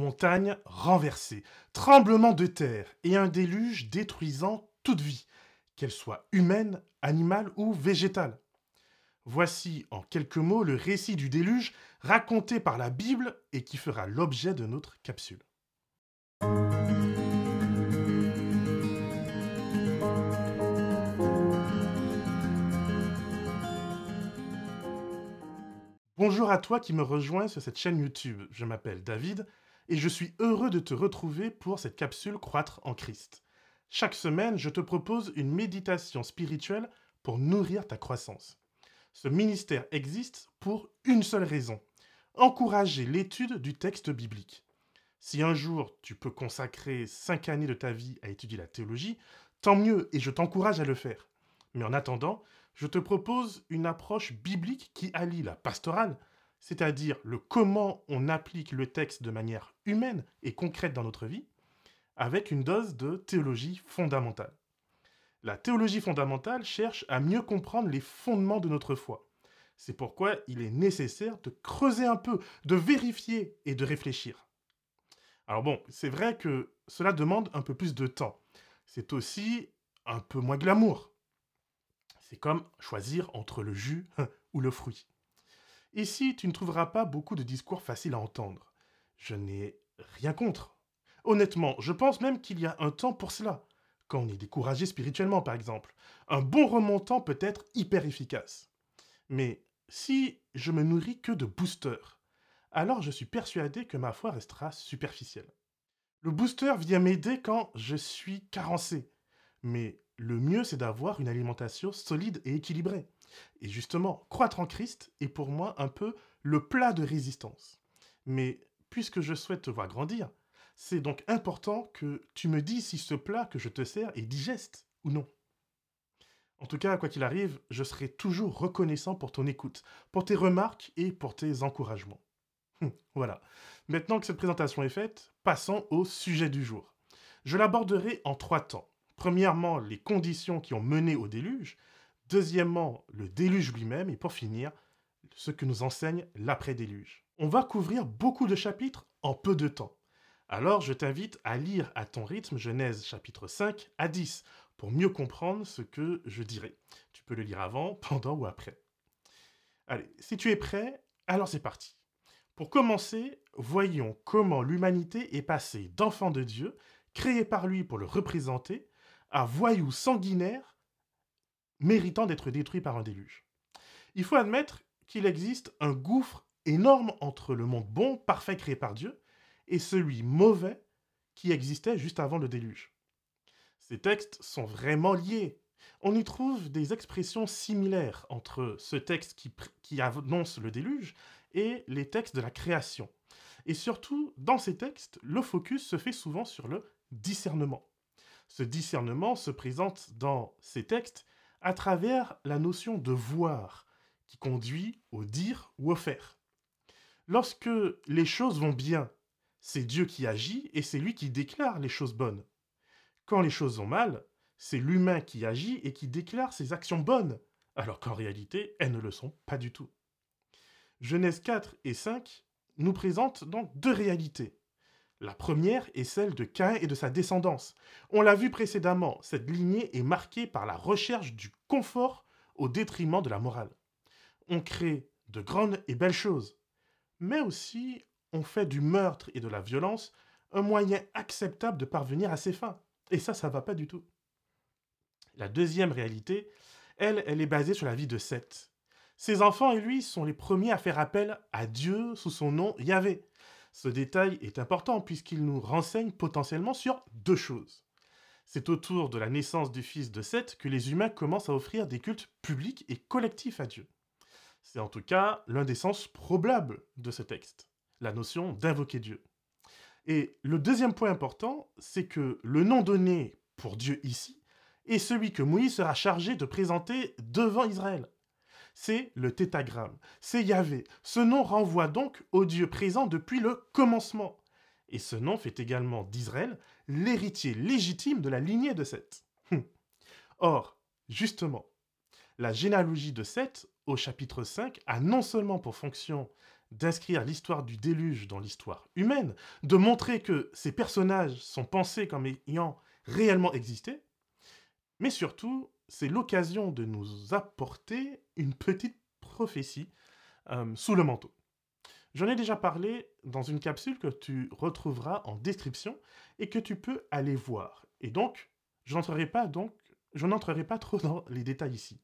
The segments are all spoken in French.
Montagne renversée, tremblement de terre et un déluge détruisant toute vie, qu'elle soit humaine, animale ou végétale. Voici en quelques mots le récit du déluge raconté par la Bible et qui fera l'objet de notre capsule. Bonjour à toi qui me rejoins sur cette chaîne YouTube. Je m'appelle David et je suis heureux de te retrouver pour cette capsule Croître en Christ. Chaque semaine, je te propose une méditation spirituelle pour nourrir ta croissance. Ce ministère existe pour une seule raison, encourager l'étude du texte biblique. Si un jour tu peux consacrer cinq années de ta vie à étudier la théologie, tant mieux et je t'encourage à le faire. Mais en attendant, je te propose une approche biblique qui allie la pastorale, c'est-à-dire le comment on applique le texte de manière humaine et concrète dans notre vie, avec une dose de théologie fondamentale. La théologie fondamentale cherche à mieux comprendre les fondements de notre foi. C'est pourquoi il est nécessaire de creuser un peu, de vérifier et de réfléchir. Alors bon, c'est vrai que cela demande un peu plus de temps. C'est aussi un peu moins glamour. C'est comme choisir entre le jus ou le fruit. Ici, tu ne trouveras pas beaucoup de discours faciles à entendre? Je n'ai rien contre. Honnêtement, je pense même qu'il y a un temps pour cela. Quand on est découragé spirituellement, par exemple. Un bon remontant peut être hyper efficace. Mais si je me nourris que de boosters, alors je suis persuadé que ma foi restera superficielle. Le booster vient m'aider quand je suis carencé. Mais le mieux, c'est d'avoir une alimentation solide et équilibrée. Et justement, croître en Christ est pour moi un peu le plat de résistance. Mais puisque je souhaite te voir grandir, c'est donc important que tu me dises si ce plat que je te sers est digeste ou non. En tout cas, quoi qu'il arrive, je serai toujours reconnaissant pour ton écoute, pour tes remarques et pour tes encouragements. Hum, voilà. Maintenant que cette présentation est faite, passons au sujet du jour. Je l'aborderai en trois temps. Premièrement, les conditions qui ont mené au déluge. Deuxièmement, le déluge lui-même. Et pour finir, ce que nous enseigne l'après-déluge. On va couvrir beaucoup de chapitres en peu de temps. Alors je t'invite à lire à ton rythme Genèse chapitre 5 à 10 pour mieux comprendre ce que je dirai. Tu peux le lire avant, pendant ou après. Allez, si tu es prêt, alors c'est parti. Pour commencer, voyons comment l'humanité est passée d'enfant de Dieu, créé par lui pour le représenter, à voyou sanguinaire méritant d'être détruit par un déluge. Il faut admettre qu'il existe un gouffre énorme entre le monde bon, parfait créé par Dieu, et celui mauvais qui existait juste avant le déluge. Ces textes sont vraiment liés. On y trouve des expressions similaires entre ce texte qui, qui annonce le déluge et les textes de la création. Et surtout, dans ces textes, le focus se fait souvent sur le discernement. Ce discernement se présente dans ces textes à travers la notion de voir, qui conduit au dire ou au faire. Lorsque les choses vont bien, c'est Dieu qui agit et c'est lui qui déclare les choses bonnes. Quand les choses vont mal, c'est l'humain qui agit et qui déclare ses actions bonnes, alors qu'en réalité, elles ne le sont pas du tout. Genèse 4 et 5 nous présentent donc deux réalités. La première est celle de Caïn et de sa descendance. On l'a vu précédemment, cette lignée est marquée par la recherche du confort au détriment de la morale. On crée de grandes et belles choses, mais aussi on fait du meurtre et de la violence un moyen acceptable de parvenir à ses fins. Et ça, ça va pas du tout. La deuxième réalité, elle, elle est basée sur la vie de Seth. Ses enfants et lui sont les premiers à faire appel à Dieu sous son nom Yahvé. Ce détail est important puisqu'il nous renseigne potentiellement sur deux choses. C'est autour de la naissance du fils de Seth que les humains commencent à offrir des cultes publics et collectifs à Dieu. C'est en tout cas l'un des sens probables de ce texte, la notion d'invoquer Dieu. Et le deuxième point important, c'est que le nom donné pour Dieu ici est celui que Moïse sera chargé de présenter devant Israël c'est le tétagramme, c'est Yahvé. Ce nom renvoie donc au Dieu présent depuis le commencement. Et ce nom fait également d'Israël l'héritier légitime de la lignée de Seth. Hum. Or, justement, la généalogie de Seth au chapitre 5 a non seulement pour fonction d'inscrire l'histoire du déluge dans l'histoire humaine, de montrer que ces personnages sont pensés comme ayant réellement existé, mais surtout, c'est l'occasion de nous apporter petite prophétie euh, sous le manteau. J'en ai déjà parlé dans une capsule que tu retrouveras en description et que tu peux aller voir. Et donc, je n'entrerai pas donc, je n'entrerai pas trop dans les détails ici.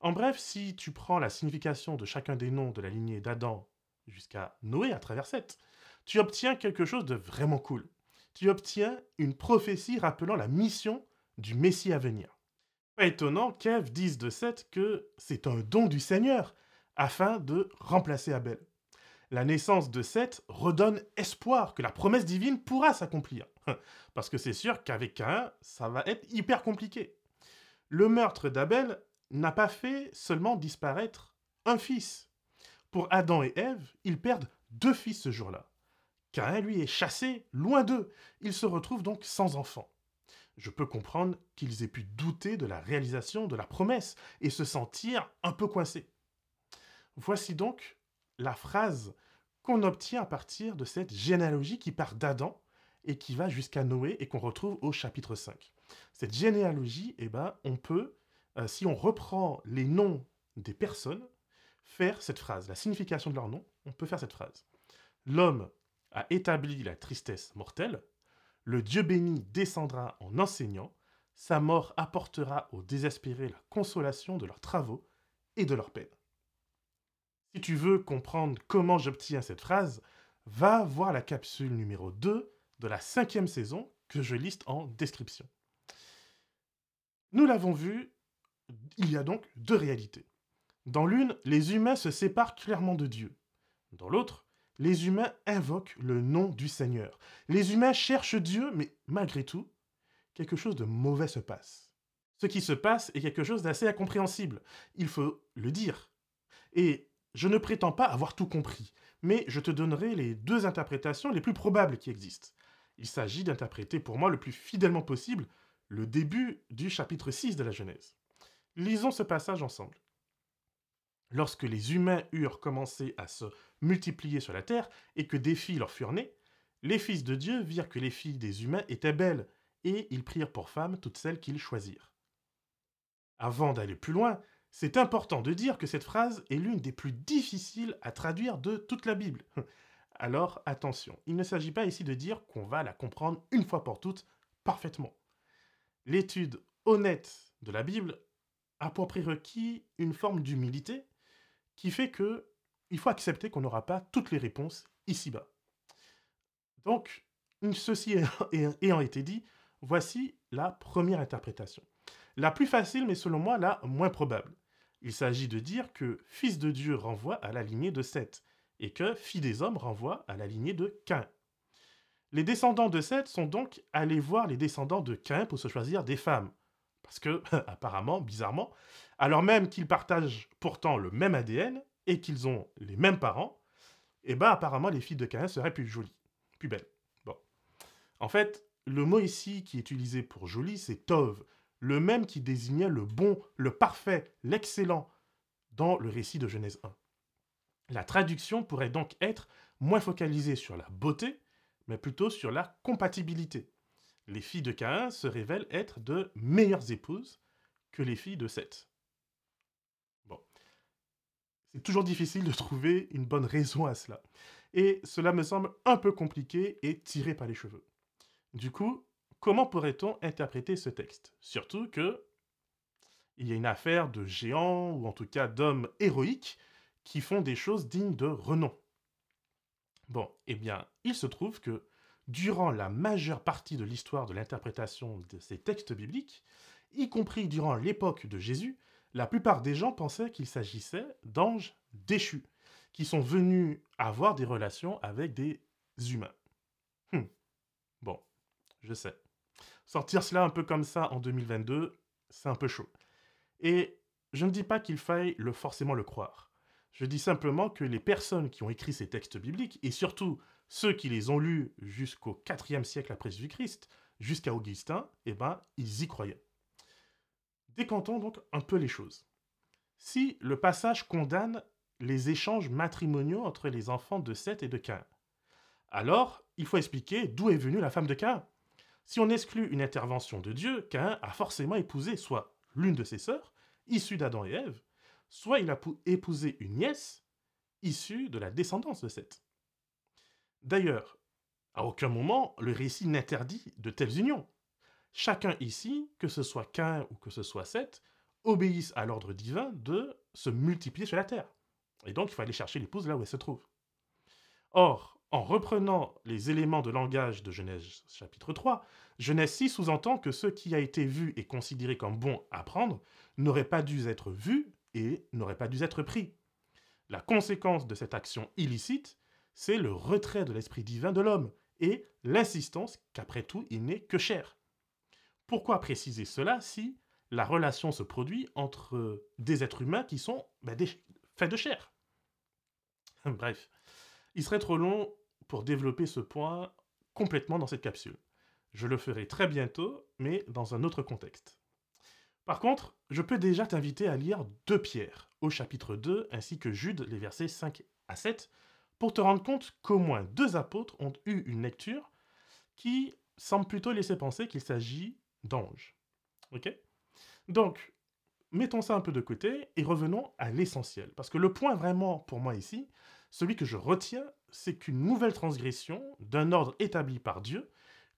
En bref, si tu prends la signification de chacun des noms de la lignée d'Adam jusqu'à Noé à travers 7, tu obtiens quelque chose de vraiment cool. Tu obtiens une prophétie rappelant la mission du Messie à venir. Pas étonnant qu'Ève dise de Seth que c'est un don du Seigneur afin de remplacer Abel. La naissance de Seth redonne espoir que la promesse divine pourra s'accomplir. Parce que c'est sûr qu'avec Cain, ça va être hyper compliqué. Le meurtre d'Abel n'a pas fait seulement disparaître un fils. Pour Adam et Ève, ils perdent deux fils ce jour-là. Cain, lui, est chassé loin d'eux. Ils se retrouvent donc sans enfants. Je peux comprendre qu'ils aient pu douter de la réalisation de la promesse et se sentir un peu coincés. Voici donc la phrase qu'on obtient à partir de cette généalogie qui part d'Adam et qui va jusqu'à Noé et qu'on retrouve au chapitre 5. Cette généalogie, eh ben, on peut, euh, si on reprend les noms des personnes, faire cette phrase. La signification de leur nom, on peut faire cette phrase. L'homme a établi la tristesse mortelle, le Dieu béni descendra en enseignant, sa mort apportera aux désespérés la consolation de leurs travaux et de leurs peines. Si tu veux comprendre comment j'obtiens cette phrase, va voir la capsule numéro 2 de la cinquième saison que je liste en description. Nous l'avons vu, il y a donc deux réalités. Dans l'une, les humains se séparent clairement de Dieu. Dans l'autre, les humains invoquent le nom du Seigneur. Les humains cherchent Dieu, mais malgré tout, quelque chose de mauvais se passe. Ce qui se passe est quelque chose d'assez incompréhensible, il faut le dire. Et je ne prétends pas avoir tout compris, mais je te donnerai les deux interprétations les plus probables qui existent. Il s'agit d'interpréter pour moi le plus fidèlement possible le début du chapitre 6 de la Genèse. Lisons ce passage ensemble. Lorsque les humains eurent commencé à se multiplier sur la terre et que des filles leur furent nées, les fils de Dieu virent que les filles des humains étaient belles, et ils prirent pour femmes toutes celles qu'ils choisirent. Avant d'aller plus loin, c'est important de dire que cette phrase est l'une des plus difficiles à traduire de toute la Bible. Alors attention, il ne s'agit pas ici de dire qu'on va la comprendre une fois pour toutes parfaitement. L'étude honnête de la Bible a pour prérequis une forme d'humilité qui fait que il faut accepter qu'on n'aura pas toutes les réponses ici-bas. Donc, ceci ayant été dit, voici la première interprétation. La plus facile, mais selon moi la moins probable. Il s'agit de dire que fils de Dieu renvoie à la lignée de Seth, et que fille des hommes renvoie à la lignée de Cain. Les descendants de Seth sont donc allés voir les descendants de Cain pour se choisir des femmes. Parce que, apparemment, bizarrement, alors même qu'ils partagent pourtant le même ADN et qu'ils ont les mêmes parents, eh ben apparemment les filles de Cain seraient plus jolies, plus belles. En fait, le mot ici qui est utilisé pour jolie, c'est tov, le même qui désignait le bon, le parfait, l'excellent dans le récit de Genèse 1. La traduction pourrait donc être moins focalisée sur la beauté, mais plutôt sur la compatibilité. Les filles de Caïn se révèlent être de meilleures épouses que les filles de Seth. C'est toujours difficile de trouver une bonne raison à cela. Et cela me semble un peu compliqué et tiré par les cheveux. Du coup, Comment pourrait-on interpréter ce texte? Surtout que il y a une affaire de géants, ou en tout cas d'hommes héroïques, qui font des choses dignes de renom. Bon, eh bien, il se trouve que, durant la majeure partie de l'histoire de l'interprétation de ces textes bibliques, y compris durant l'époque de Jésus, la plupart des gens pensaient qu'il s'agissait d'anges déchus, qui sont venus avoir des relations avec des humains. Hum. Bon, je sais. Sortir cela un peu comme ça en 2022, c'est un peu chaud. Et je ne dis pas qu'il faille le forcément le croire. Je dis simplement que les personnes qui ont écrit ces textes bibliques, et surtout ceux qui les ont lus jusqu'au IVe siècle après Jésus-Christ, jusqu'à Augustin, eh ben, ils y croyaient. Décantons donc un peu les choses. Si le passage condamne les échanges matrimoniaux entre les enfants de Seth et de Cain. Alors, il faut expliquer d'où est venue la femme de Cain. Si on exclut une intervention de Dieu, Cain a forcément épousé soit l'une de ses sœurs, issue d'Adam et Ève, soit il a épousé une nièce, issue de la descendance de Seth. D'ailleurs, à aucun moment le récit n'interdit de telles unions. Chacun ici, que ce soit Cain ou que ce soit Seth, obéissent à l'ordre divin de se multiplier sur la terre. Et donc, il faut aller chercher l'épouse là où elle se trouve. Or, en reprenant les éléments de langage de Genèse chapitre 3, Genèse 6 sous-entend que ce qui a été vu et considéré comme bon à prendre n'aurait pas dû être vu et n'aurait pas dû être pris. La conséquence de cette action illicite, c'est le retrait de l'esprit divin de l'homme et l'insistance qu'après tout, il n'est que chair. Pourquoi préciser cela si la relation se produit entre des êtres humains qui sont ben, faits de chair? Bref, il serait trop long pour développer ce point complètement dans cette capsule. Je le ferai très bientôt, mais dans un autre contexte. Par contre, je peux déjà t'inviter à lire deux Pierres, au chapitre 2, ainsi que Jude, les versets 5 à 7, pour te rendre compte qu'au moins deux apôtres ont eu une lecture qui semble plutôt laisser penser qu'il s'agit d'anges. Ok? Donc, mettons ça un peu de côté et revenons à l'essentiel. Parce que le point vraiment pour moi ici, celui que je retiens, c'est qu'une nouvelle transgression d'un ordre établi par Dieu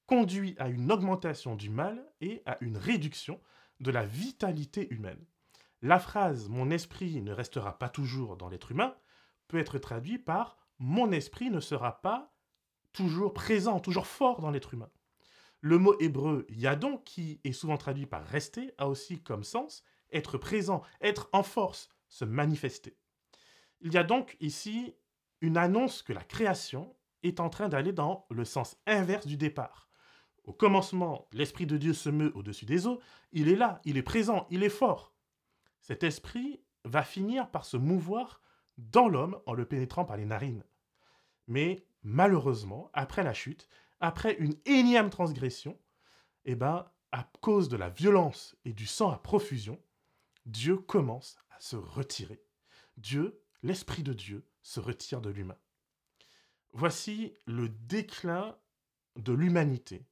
conduit à une augmentation du mal et à une réduction de la vitalité humaine. La phrase Mon esprit ne restera pas toujours dans l'être humain peut être traduite par Mon esprit ne sera pas toujours présent, toujours fort dans l'être humain. Le mot hébreu yadon, qui est souvent traduit par rester, a aussi comme sens être présent, être en force, se manifester. Il y a donc ici une annonce que la création est en train d'aller dans le sens inverse du départ. Au commencement, l'Esprit de Dieu se meut au-dessus des eaux, il est là, il est présent, il est fort. Cet esprit va finir par se mouvoir dans l'homme en le pénétrant par les narines. Mais malheureusement, après la chute, après une énième transgression, eh ben, à cause de la violence et du sang à profusion, Dieu commence à se retirer. Dieu, l'Esprit de Dieu, se retire de l'humain. Voici le déclin de l'humanité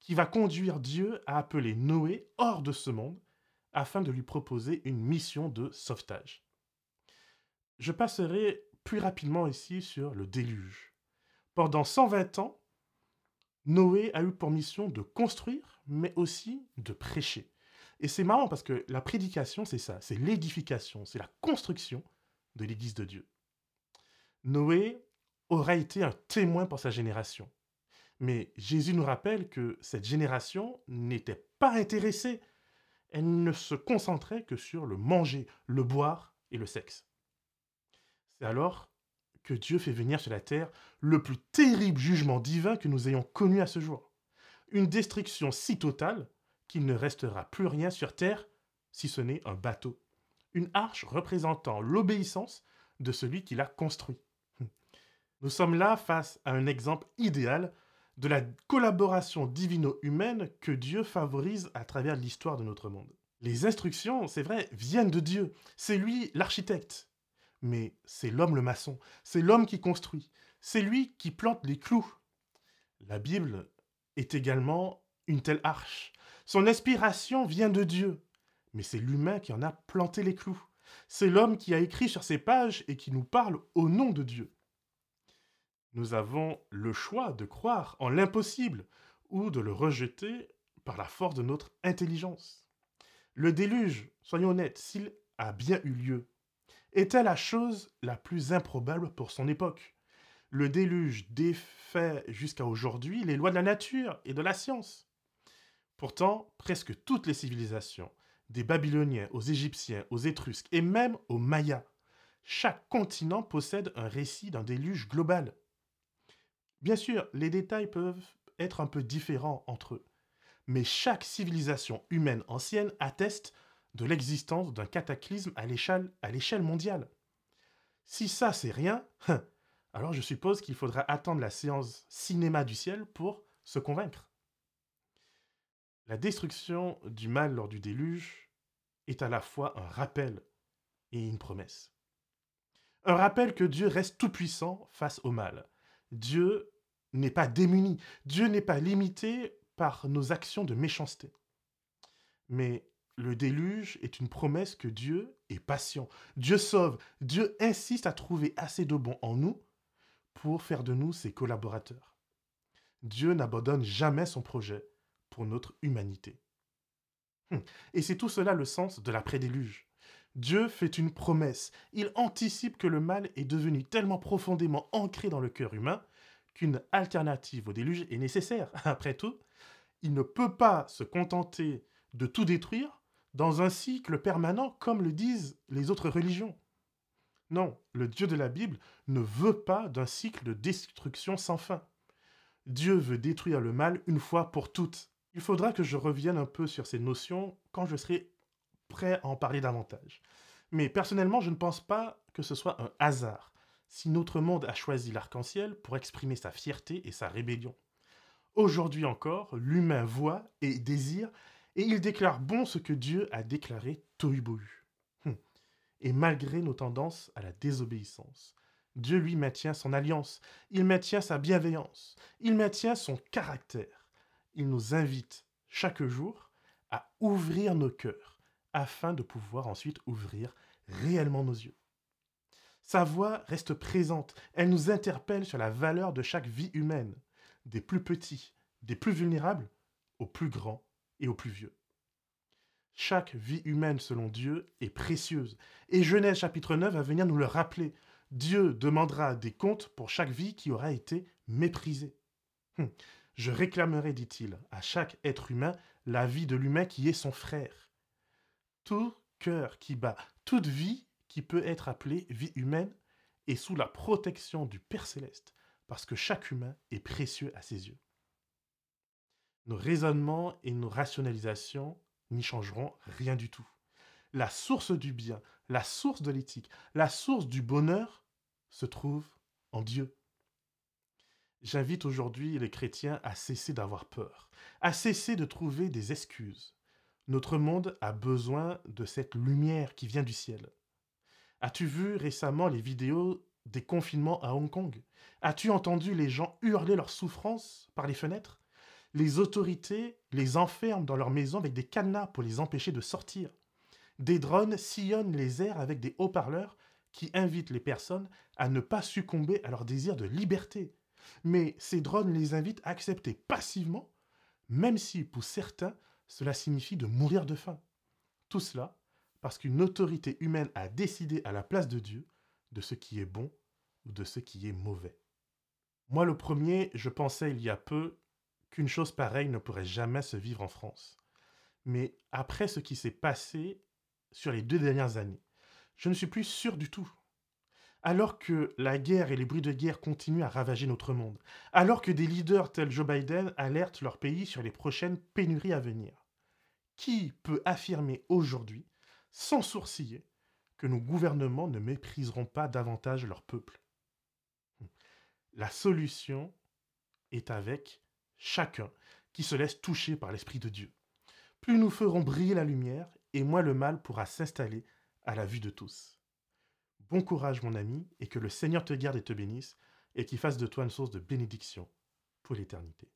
qui va conduire Dieu à appeler Noé hors de ce monde afin de lui proposer une mission de sauvetage. Je passerai plus rapidement ici sur le déluge. Pendant 120 ans, Noé a eu pour mission de construire, mais aussi de prêcher. Et c'est marrant parce que la prédication, c'est ça, c'est l'édification, c'est la construction de l'Église de Dieu. Noé aura été un témoin pour sa génération. Mais Jésus nous rappelle que cette génération n'était pas intéressée. Elle ne se concentrait que sur le manger, le boire et le sexe. C'est alors que Dieu fait venir sur la terre le plus terrible jugement divin que nous ayons connu à ce jour. Une destruction si totale qu'il ne restera plus rien sur terre si ce n'est un bateau. Une arche représentant l'obéissance de celui qui l'a construit. Nous sommes là face à un exemple idéal de la collaboration divino-humaine que Dieu favorise à travers l'histoire de notre monde. Les instructions, c'est vrai, viennent de Dieu. C'est lui l'architecte. Mais c'est l'homme le maçon. C'est l'homme qui construit. C'est lui qui plante les clous. La Bible est également une telle arche. Son inspiration vient de Dieu. Mais c'est l'humain qui en a planté les clous. C'est l'homme qui a écrit sur ces pages et qui nous parle au nom de Dieu nous avons le choix de croire en l'impossible ou de le rejeter par la force de notre intelligence. Le déluge, soyons honnêtes, s'il a bien eu lieu, était la chose la plus improbable pour son époque. Le déluge défait jusqu'à aujourd'hui les lois de la nature et de la science. Pourtant, presque toutes les civilisations, des Babyloniens aux Égyptiens, aux Étrusques et même aux Mayas, chaque continent possède un récit d'un déluge global. Bien sûr, les détails peuvent être un peu différents entre eux, mais chaque civilisation humaine ancienne atteste de l'existence d'un cataclysme à l'échelle mondiale. Si ça, c'est rien, alors je suppose qu'il faudra attendre la séance cinéma du ciel pour se convaincre. La destruction du mal lors du déluge est à la fois un rappel et une promesse. Un rappel que Dieu reste tout-puissant face au mal. Dieu n'est pas démuni, Dieu n'est pas limité par nos actions de méchanceté. Mais le déluge est une promesse que Dieu est patient. Dieu sauve. Dieu insiste à trouver assez de bon en nous pour faire de nous ses collaborateurs. Dieu n'abandonne jamais son projet pour notre humanité. Hum. Et c'est tout cela le sens de l'après-déluge. Dieu fait une promesse. Il anticipe que le mal est devenu tellement profondément ancré dans le cœur humain qu'une alternative au déluge est nécessaire. Après tout, il ne peut pas se contenter de tout détruire dans un cycle permanent comme le disent les autres religions. Non, le Dieu de la Bible ne veut pas d'un cycle de destruction sans fin. Dieu veut détruire le mal une fois pour toutes. Il faudra que je revienne un peu sur ces notions quand je serai prêt à en parler davantage. Mais personnellement, je ne pense pas que ce soit un hasard si notre monde a choisi l'arc-en-ciel pour exprimer sa fierté et sa rébellion. Aujourd'hui encore, l'humain voit et désire, et il déclare bon ce que Dieu a déclaré tohu hum. Et malgré nos tendances à la désobéissance, Dieu lui maintient son alliance, il maintient sa bienveillance, il maintient son caractère. Il nous invite chaque jour à ouvrir nos cœurs afin de pouvoir ensuite ouvrir réellement nos yeux. Sa voix reste présente, elle nous interpelle sur la valeur de chaque vie humaine, des plus petits, des plus vulnérables, aux plus grands et aux plus vieux. Chaque vie humaine selon Dieu est précieuse, et Genèse chapitre 9 va venir nous le rappeler. Dieu demandera des comptes pour chaque vie qui aura été méprisée. Hum. Je réclamerai, dit-il, à chaque être humain la vie de l'humain qui est son frère. Tout cœur qui bat, toute vie qui peut être appelée vie humaine est sous la protection du Père céleste, parce que chaque humain est précieux à ses yeux. Nos raisonnements et nos rationalisations n'y changeront rien du tout. La source du bien, la source de l'éthique, la source du bonheur se trouve en Dieu. J'invite aujourd'hui les chrétiens à cesser d'avoir peur, à cesser de trouver des excuses. Notre monde a besoin de cette lumière qui vient du ciel. As-tu vu récemment les vidéos des confinements à Hong Kong? As-tu entendu les gens hurler leur souffrance par les fenêtres? Les autorités les enferment dans leur maison avec des cadenas pour les empêcher de sortir. Des drones sillonnent les airs avec des haut-parleurs qui invitent les personnes à ne pas succomber à leur désir de liberté. Mais ces drones les invitent à accepter passivement, même si pour certains, cela signifie de mourir de faim. Tout cela parce qu'une autorité humaine a décidé à la place de Dieu de ce qui est bon ou de ce qui est mauvais. Moi le premier, je pensais il y a peu qu'une chose pareille ne pourrait jamais se vivre en France. Mais après ce qui s'est passé sur les deux dernières années, je ne suis plus sûr du tout. Alors que la guerre et les bruits de guerre continuent à ravager notre monde, alors que des leaders tels Joe Biden alertent leur pays sur les prochaines pénuries à venir, qui peut affirmer aujourd'hui, sans sourciller, que nos gouvernements ne mépriseront pas davantage leur peuple? La solution est avec chacun qui se laisse toucher par l'Esprit de Dieu. Plus nous ferons briller la lumière, et moins le mal pourra s'installer à la vue de tous. Bon courage mon ami, et que le Seigneur te garde et te bénisse, et qu'il fasse de toi une source de bénédiction pour l'éternité.